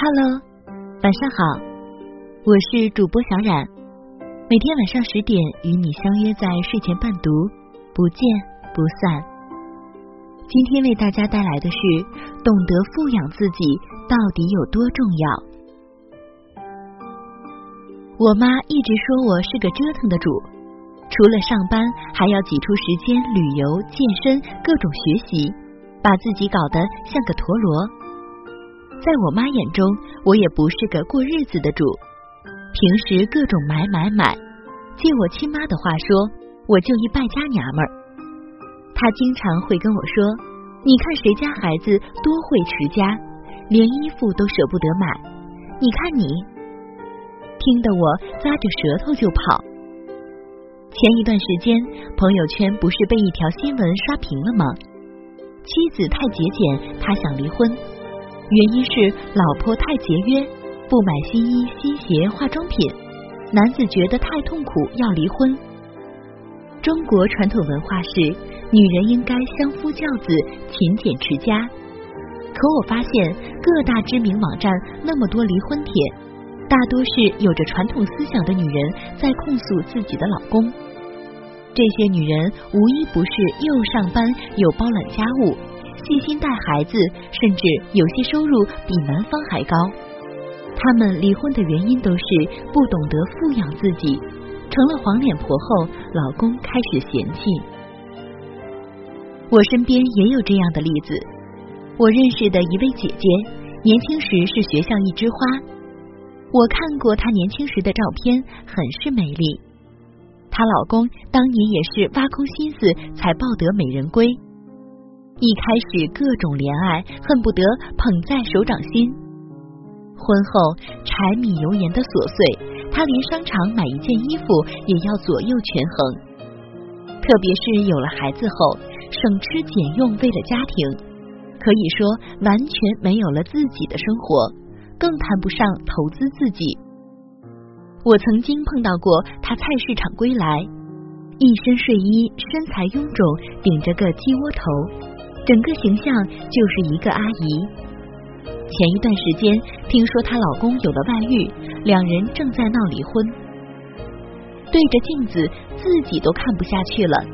Hello，晚上好，我是主播小冉，每天晚上十点与你相约在睡前伴读，不见不散。今天为大家带来的是懂得富养自己到底有多重要。我妈一直说我是个折腾的主，除了上班，还要挤出时间旅游、健身、各种学习，把自己搞得像个陀螺。在我妈眼中，我也不是个过日子的主。平时各种买买买，借我亲妈的话说，我就一败家娘们儿。她经常会跟我说：“你看谁家孩子多会持家，连衣服都舍不得买。你看你，听得我咂着舌头就跑。”前一段时间，朋友圈不是被一条新闻刷屏了吗？妻子太节俭，他想离婚。原因是老婆太节约，不买新衣、新鞋、化妆品，男子觉得太痛苦要离婚。中国传统文化是女人应该相夫教子、勤俭持家，可我发现各大知名网站那么多离婚帖，大多是有着传统思想的女人在控诉自己的老公。这些女人无一不是又上班又包揽家务。细心带孩子，甚至有些收入比男方还高。他们离婚的原因都是不懂得富养自己，成了黄脸婆后，老公开始嫌弃。我身边也有这样的例子。我认识的一位姐姐，年轻时是学校一枝花。我看过她年轻时的照片，很是美丽。她老公当年也是挖空心思才抱得美人归。一开始各种怜爱，恨不得捧在手掌心。婚后柴米油盐的琐碎，他连商场买一件衣服也要左右权衡。特别是有了孩子后，省吃俭用为了家庭，可以说完全没有了自己的生活，更谈不上投资自己。我曾经碰到过他菜市场归来，一身睡衣，身材臃肿，顶着个鸡窝头。整个形象就是一个阿姨。前一段时间听说她老公有了外遇，两人正在闹离婚。对着镜子自己都看不下去了，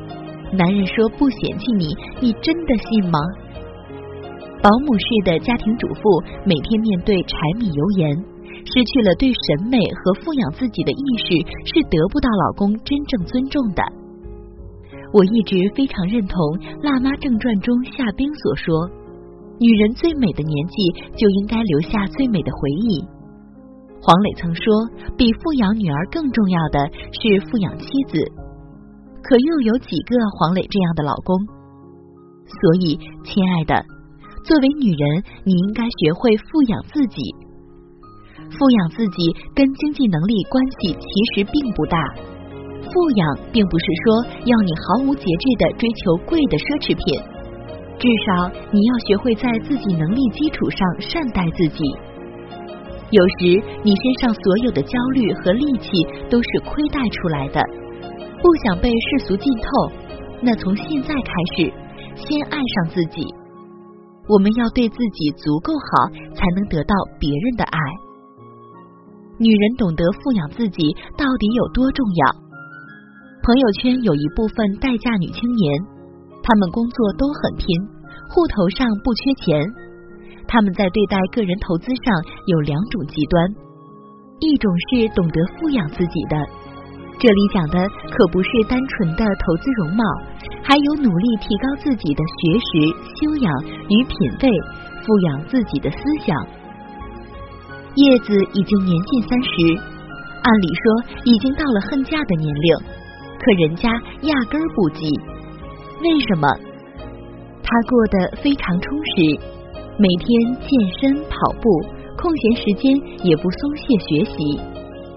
男人说不嫌弃你，你真的信吗？保姆式的家庭主妇每天面对柴米油盐，失去了对审美和富养自己的意识，是得不到老公真正尊重的。我一直非常认同《辣妈正传》中夏冰所说：“女人最美的年纪就应该留下最美的回忆。”黄磊曾说：“比富养女儿更重要的是富养妻子。”可又有几个黄磊这样的老公？所以，亲爱的，作为女人，你应该学会富养自己。富养自己跟经济能力关系其实并不大。富养并不是说要你毫无节制的追求贵的奢侈品，至少你要学会在自己能力基础上善待自己。有时你身上所有的焦虑和戾气都是亏待出来的，不想被世俗浸透，那从现在开始，先爱上自己。我们要对自己足够好，才能得到别人的爱。女人懂得富养自己到底有多重要？朋友圈有一部分待嫁女青年，她们工作都很拼，户头上不缺钱。他们在对待个人投资上有两种极端，一种是懂得富养自己的，这里讲的可不是单纯的投资容貌，还有努力提高自己的学识、修养与品味，富养自己的思想。叶子已经年近三十，按理说已经到了恨嫁的年龄。可人家压根儿不急，为什么？他过得非常充实，每天健身跑步，空闲时间也不松懈学习，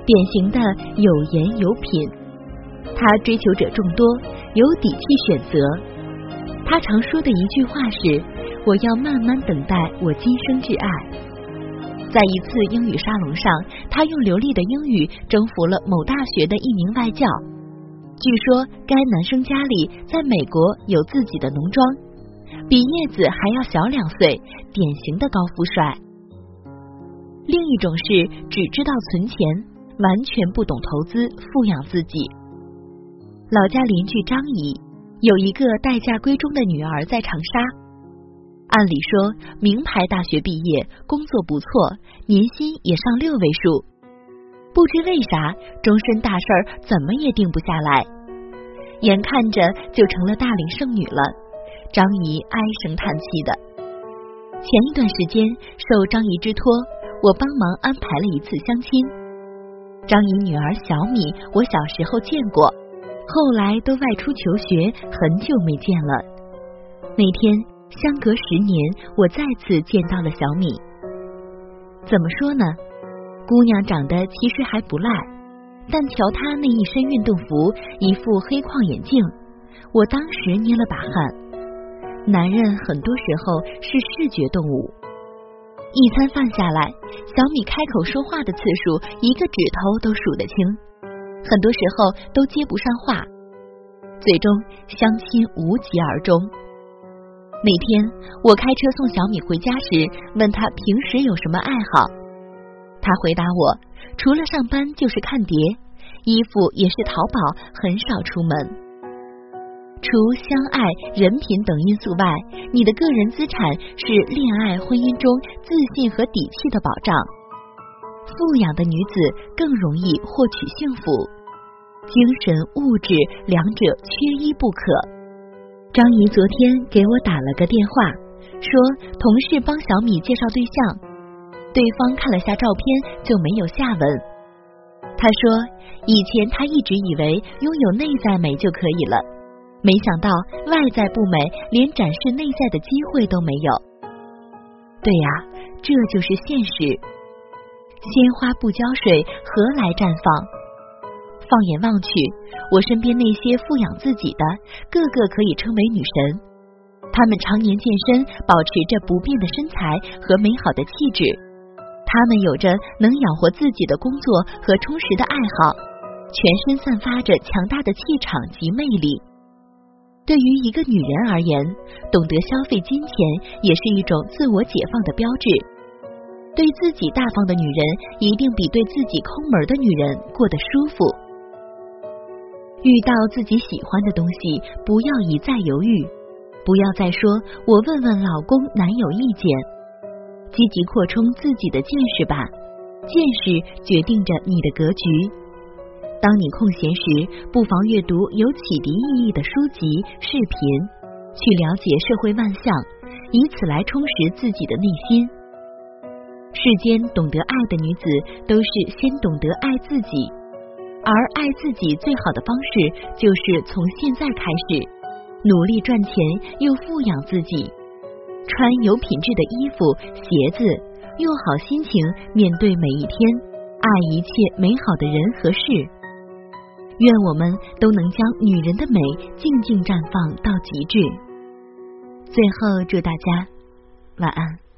典型的有颜有品。他追求者众多，有底气选择。他常说的一句话是：“我要慢慢等待我今生挚爱。”在一次英语沙龙上，他用流利的英语征服了某大学的一名外教。据说该男生家里在美国有自己的农庄，比叶子还要小两岁，典型的高富帅。另一种是只知道存钱，完全不懂投资，富养自己。老家邻居张姨有一个待嫁闺中的女儿在长沙，按理说名牌大学毕业，工作不错，年薪也上六位数，不知为啥终身大事儿怎么也定不下来，眼看着就成了大龄剩女了。张姨唉声叹气的。前一段时间受张姨之托，我帮忙安排了一次相亲。张姨女儿小米，我小时候见过，后来都外出求学，很久没见了。那天相隔十年，我再次见到了小米。怎么说呢？姑娘长得其实还不赖，但瞧她那一身运动服，一副黑框眼镜，我当时捏了把汗。男人很多时候是视觉动物，一餐饭下来，小米开口说话的次数一个指头都数得清，很多时候都接不上话，最终相亲无疾而终。那天我开车送小米回家时，问他平时有什么爱好，他回答我，除了上班就是看碟，衣服也是淘宝，很少出门。除相爱、人品等因素外，你的个人资产是恋爱、婚姻中自信和底气的保障。富养的女子更容易获取幸福，精神、物质两者缺一不可。张姨昨天给我打了个电话，说同事帮小米介绍对象，对方看了下照片就没有下文。他说以前他一直以为拥有内在美就可以了。没想到外在不美，连展示内在的机会都没有。对呀，这就是现实。鲜花不浇水，何来绽放？放眼望去，我身边那些富养自己的，个个可以称为女神。她们常年健身，保持着不变的身材和美好的气质。他们有着能养活自己的工作和充实的爱好，全身散发着强大的气场及魅力。对于一个女人而言，懂得消费金钱也是一种自我解放的标志。对自己大方的女人，一定比对自己抠门的女人过得舒服。遇到自己喜欢的东西，不要一再犹豫，不要再说“我问问老公、男友意见”，积极扩充自己的见识吧。见识决定着你的格局。当你空闲时，不妨阅读有启迪意义的书籍、视频，去了解社会万象，以此来充实自己的内心。世间懂得爱的女子，都是先懂得爱自己，而爱自己最好的方式，就是从现在开始努力赚钱，又富养自己，穿有品质的衣服、鞋子，用好心情面对每一天，爱一切美好的人和事。愿我们都能将女人的美静静绽放到极致。最后，祝大家晚安。